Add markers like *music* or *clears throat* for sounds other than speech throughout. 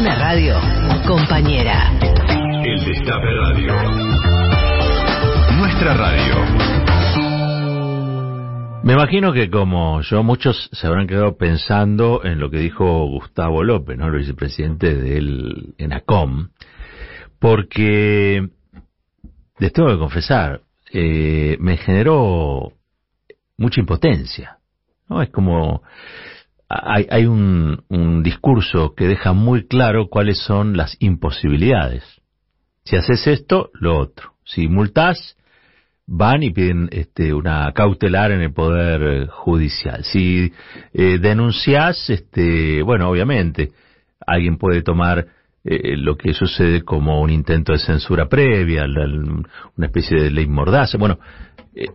Una radio compañera. El Destape Radio. Nuestra radio. Me imagino que como yo, muchos se habrán quedado pensando en lo que dijo Gustavo López, ¿no? el vicepresidente del ENACOM, porque les tengo que confesar, eh, me generó mucha impotencia. ¿no? Es como hay, hay un, un discurso que deja muy claro cuáles son las imposibilidades. Si haces esto, lo otro. Si multás, van y piden este, una cautelar en el poder judicial. Si eh, denunciás, este, bueno, obviamente, alguien puede tomar eh, lo que sucede como un intento de censura previa, la- una especie de ley mordaza, bueno, eh,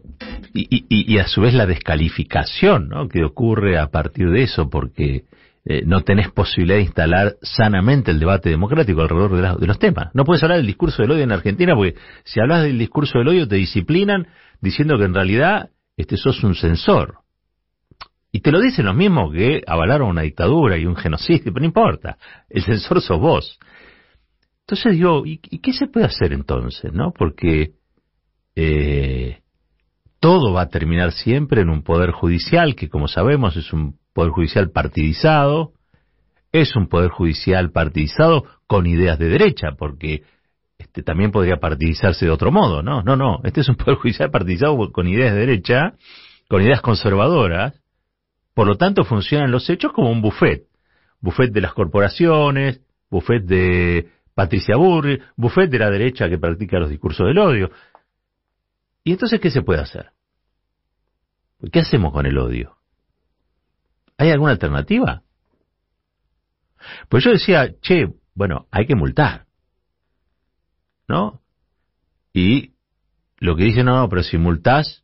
y, y- y a su vez la descalificación ¿no? que ocurre a partir de eso, porque eh, no tenés posibilidad de instalar sanamente el debate democrático alrededor de, de los temas. No puedes hablar del discurso del odio en Argentina, porque si hablas del discurso del odio te disciplinan diciendo que en realidad este sos un censor. Y te lo dicen los mismos que avalaron una dictadura y un genocidio, pero no importa. El censor sos vos. Entonces digo, ¿y, y qué se puede hacer entonces? no Porque eh, todo va a terminar siempre en un poder judicial que, como sabemos, es un poder judicial partidizado, es un poder judicial partidizado con ideas de derecha, porque este también podría partidizarse de otro modo, ¿no? No, no, este es un poder judicial partidizado con ideas de derecha, con ideas conservadoras, por lo tanto funcionan los hechos como un buffet, buffet de las corporaciones, buffet de Patricia Burri, buffet de la derecha que practica los discursos del odio. ¿Y entonces qué se puede hacer? ¿Qué hacemos con el odio? ¿Hay alguna alternativa? Pues yo decía, che, bueno, hay que multar. ¿No? Y lo que dicen, no, no, pero si multás,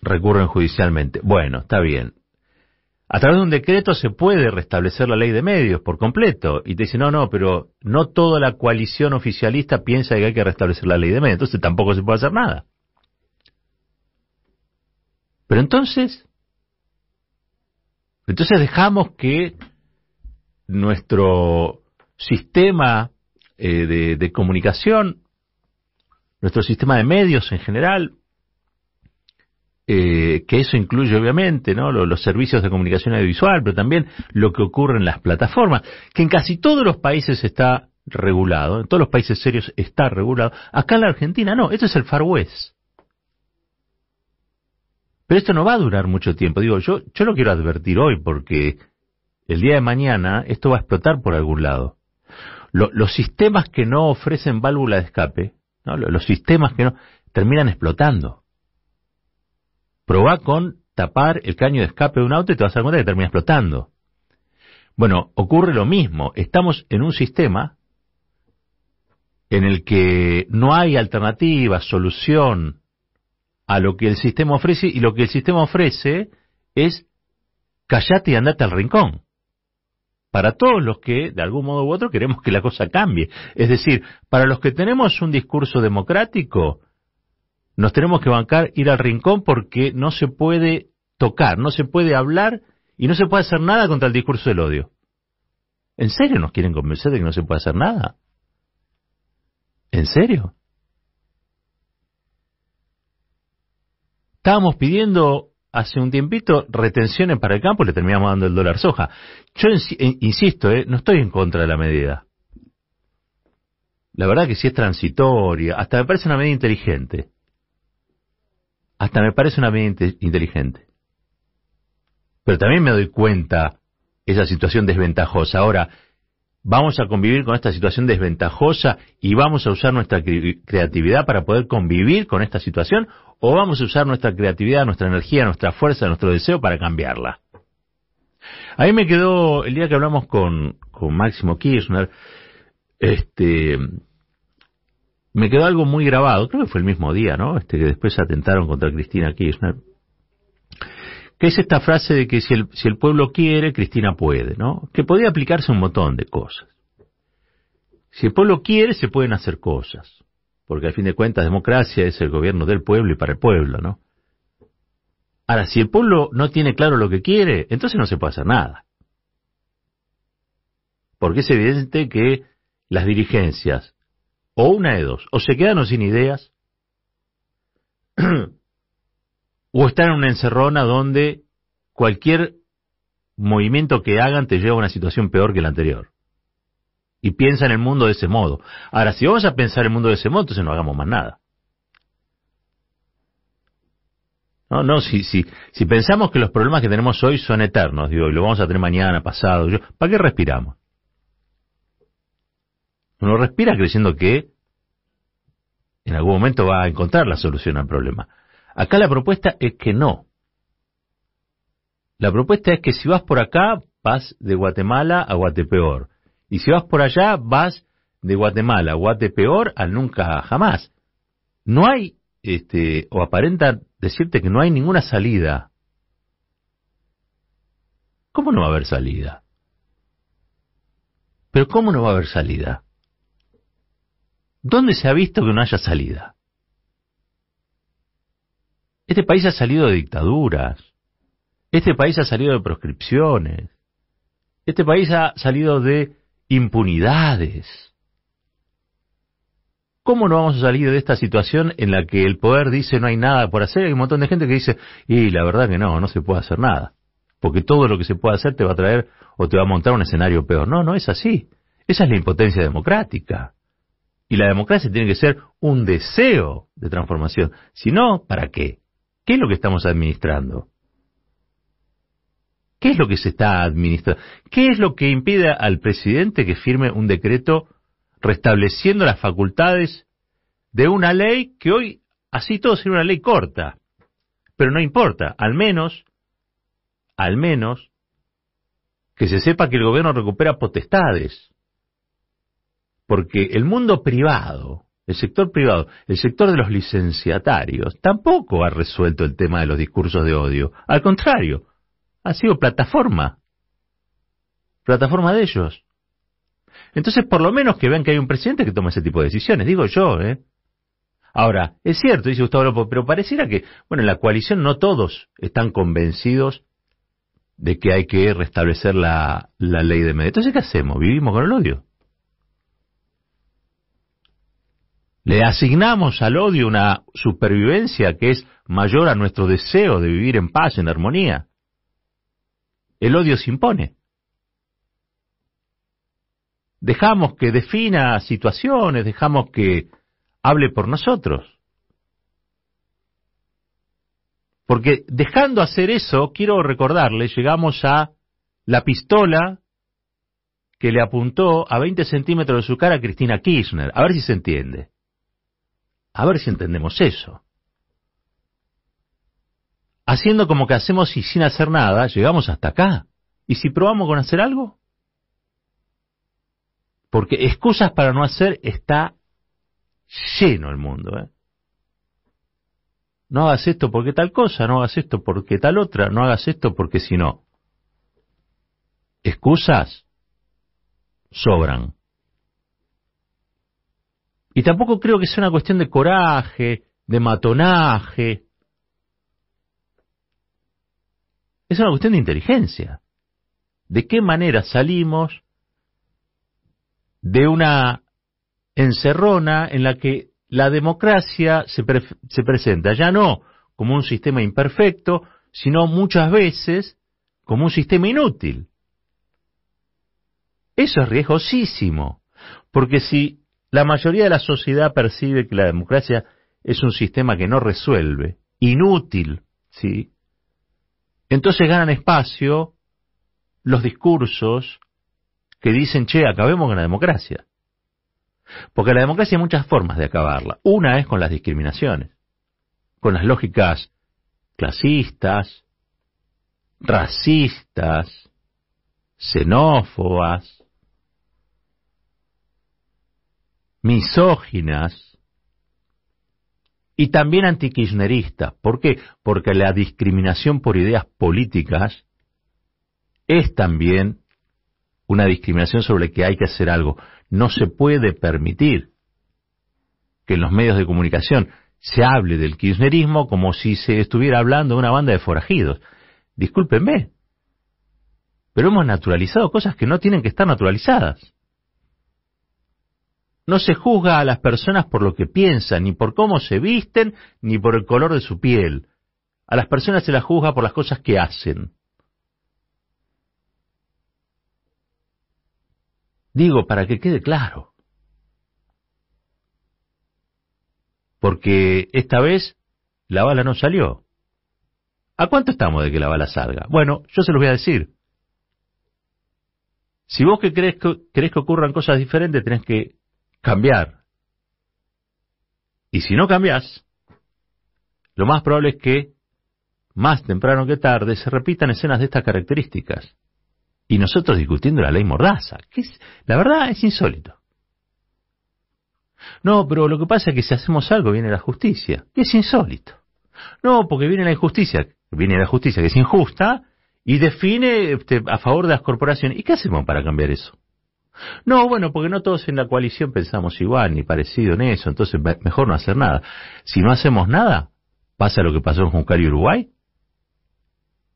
recurren judicialmente. Bueno, está bien. A través de un decreto se puede restablecer la ley de medios por completo. Y te dicen, no, no, pero no toda la coalición oficialista piensa que hay que restablecer la ley de medios. Entonces tampoco se puede hacer nada. Pero entonces, entonces dejamos que nuestro sistema eh, de comunicación, nuestro sistema de medios en general, eh, que eso incluye obviamente ¿no? Lo- los, servicios de comunicación audiovisual, pero también lo que ocurre en las plataformas, que en casi todos los países está regulado, en todos los países serios está regulado. Acá en la Argentina no, esto es el Far West. Pero esto no va a durar mucho tiempo. Digo, yo, yo lo quiero advertir hoy porque el día de mañana esto va a explotar por algún lado. Lo- los sistemas que no ofrecen válvula de escape, los sistemas que no, terminan explotando. Probá con tapar el caño de escape de un auto y te vas a dar cuenta que termina explotando. Bueno, ocurre lo mismo. Estamos en un sistema en el que no hay alternativa, solución a lo que el sistema ofrece y lo que el sistema ofrece es callate y andate al rincón. Para todos los que, de algún modo u otro, queremos que la cosa cambie. Es decir, para los que tenemos un discurso democrático, nos tenemos que bancar ir al rincón porque no se puede tocar, no se puede hablar y no se puede hacer nada contra el discurso del odio. ¿En serio nos quieren convencer de que no se puede hacer nada? ¿En serio? Estábamos pidiendo hace un tiempito retenciones para el campo y le terminamos dando el dólar soja. Yo eh, insisto, eh, no estoy en contra de la medida. La verdad que si es transitoria, hasta me parece una medida inteligente. Hasta me parece una medida inte- inteligente. Pero también me doy cuenta esa situación desventajosa. Ahora, vamos a convivir con esta situación desventajosa y vamos a usar nuestra cre- creatividad para poder convivir con esta situación o vamos a usar nuestra creatividad, nuestra energía, nuestra fuerza, nuestro deseo para cambiarla. A mí me quedó, el día que hablamos con, con Máximo Kirchner, este, me quedó algo muy grabado, creo que fue el mismo día, ¿no? Este, que después atentaron contra Cristina Kirchner, que es esta frase de que si el, si el pueblo quiere, Cristina puede, ¿no? Que podría aplicarse un montón de cosas. Si el pueblo quiere, se pueden hacer cosas, porque al fin de cuentas democracia es el gobierno del pueblo y para el pueblo, ¿no? Ahora, si el pueblo no tiene claro lo que quiere, entonces no se puede hacer nada. Porque es evidente que las dirigencias, o una de dos, o se quedan sin ideas, *clears throat* o están en una encerrona donde cualquier movimiento que hagan te lleva a una situación peor que la anterior. Y piensa en el mundo de ese modo. Ahora, si vamos a pensar el mundo de ese modo, entonces no hagamos más nada. No, no, si, si, si pensamos que los problemas que tenemos hoy son eternos, digo, y lo vamos a tener mañana, pasado, yo, ¿para qué respiramos? Uno respira creyendo que en algún momento va a encontrar la solución al problema. Acá la propuesta es que no. La propuesta es que si vas por acá, vas de Guatemala a Guatepeor. Y si vas por allá, vas de Guatemala a Guatepeor al nunca jamás. No hay, este, o aparenta decirte que no hay ninguna salida. ¿Cómo no va a haber salida? Pero ¿cómo no va a haber salida? ¿Dónde se ha visto que no haya salida? Este país ha salido de dictaduras. Este país ha salido de proscripciones. Este país ha salido de impunidades. ¿Cómo no vamos a salir de esta situación en la que el poder dice no hay nada por hacer? Hay un montón de gente que dice, y la verdad que no, no se puede hacer nada. Porque todo lo que se puede hacer te va a traer o te va a montar un escenario peor. No, no es así. Esa es la impotencia democrática. Y la democracia tiene que ser un deseo de transformación. Si no, ¿para qué? ¿Qué es lo que estamos administrando? ¿Qué es lo que se está administrando? ¿Qué es lo que impide al presidente que firme un decreto restableciendo las facultades de una ley que hoy, así todo sería una ley corta. Pero no importa, al menos, al menos, que se sepa que el gobierno recupera potestades. Porque el mundo privado, el sector privado, el sector de los licenciatarios, tampoco ha resuelto el tema de los discursos de odio. Al contrario, ha sido plataforma. Plataforma de ellos. Entonces, por lo menos que vean que hay un presidente que toma ese tipo de decisiones, digo yo, ¿eh? Ahora, es cierto, dice Gustavo López, pero pareciera que, bueno, en la coalición no todos están convencidos de que hay que restablecer la, ley de medio. Entonces, ¿qué hacemos? ¿Vivimos con el odio? Le asignamos al odio una supervivencia que es mayor a nuestro deseo de vivir en paz, en armonía. El odio se impone dejamos que defina situaciones, dejamos que hable por nosotros. Porque dejando hacer eso, quiero recordarle, llegamos a la pistola que le apuntó a 20 centímetros de su cara a Cristina Kirchner. A ver si se entiende. A ver si entendemos eso. Haciendo como que hacemos y sin hacer nada, llegamos hasta acá. ¿Y si probamos con hacer algo? Porque excusas para no hacer está lleno el mundo. ¿eh? No hagas esto porque tal cosa, no hagas esto porque tal otra, no hagas esto porque si no. Excusas sobran. Y tampoco creo que sea una cuestión de coraje, de matonaje. Es una cuestión de inteligencia. ¿De qué manera salimos de una encerrona en la que la democracia se, se presenta ya no como un sistema imperfecto, sino muchas veces como un sistema inútil. Eso es riesgosísimo, porque si la mayoría de la sociedad percibe que la democracia es un sistema que no resuelve, inútil, ¿sí? Entonces ganan espacio los discursos que dicen, che, acabemos con la democracia. Porque la democracia hay muchas formas de acabarla. Una es con las discriminaciones, con las lógicas clasistas, racistas, xenófobas, misóginas y también antikirchneristas. ¿Por qué? Porque la discriminación por ideas políticas es también una discriminación sobre la que hay que hacer algo. No se puede permitir que en los medios de comunicación se hable del kirchnerismo como si se estuviera hablando de una banda de forajidos. Discúlpenme. Pero hemos naturalizado cosas que no tienen que estar naturalizadas. No se juzga a las personas por lo que piensan, ni por cómo se visten, ni por el color de su piel. A las personas se las juzga por las cosas que hacen. Digo, para que quede claro. Porque esta vez la bala no salió. ¿A cuánto estamos de que la bala salga? Bueno, yo se los voy a decir. Si vos que crees que, crees que ocurran cosas diferentes, tenés que cambiar. Y si no cambias, lo más probable es que, más temprano que tarde, se repitan escenas de estas características. Y nosotros discutiendo la ley mordaza, que es, la verdad es insólito. No, pero lo que pasa es que si hacemos algo viene la justicia, que es insólito. No, porque viene la injusticia, viene la justicia que es injusta y define este, a favor de las corporaciones. ¿Y qué hacemos para cambiar eso? No, bueno, porque no todos en la coalición pensamos igual ni parecido en eso, entonces mejor no hacer nada. Si no hacemos nada, pasa lo que pasó en Juncal y Uruguay,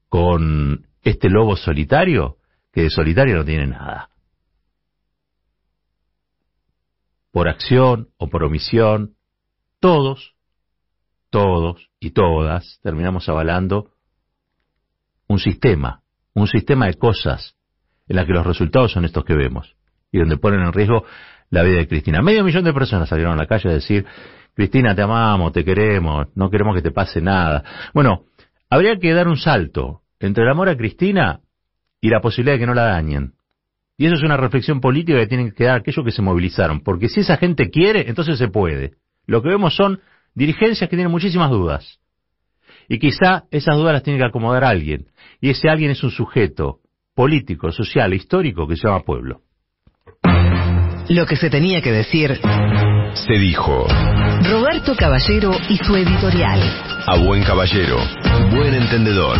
con este lobo solitario, que de solitario no tiene nada. Por acción o por omisión, todos, todos y todas terminamos avalando un sistema, un sistema de cosas en la que los resultados son estos que vemos y donde ponen en riesgo la vida de Cristina. Medio millón de personas salieron a la calle a decir, Cristina, te amamos, te queremos, no queremos que te pase nada. Bueno, habría que dar un salto entre el amor a Cristina y la posibilidad de que no la dañen. Y eso es una reflexión política que tienen que dar aquellos que se movilizaron, porque si esa gente quiere, entonces se puede. Lo que vemos son dirigencias que tienen muchísimas dudas. Y quizá esas dudas las tiene que acomodar alguien. Y ese alguien es un sujeto político, social histórico que se llama pueblo. Lo que se tenía que decir se dijo. Roberto Caballero y su editorial. A buen caballero, buen entendedor.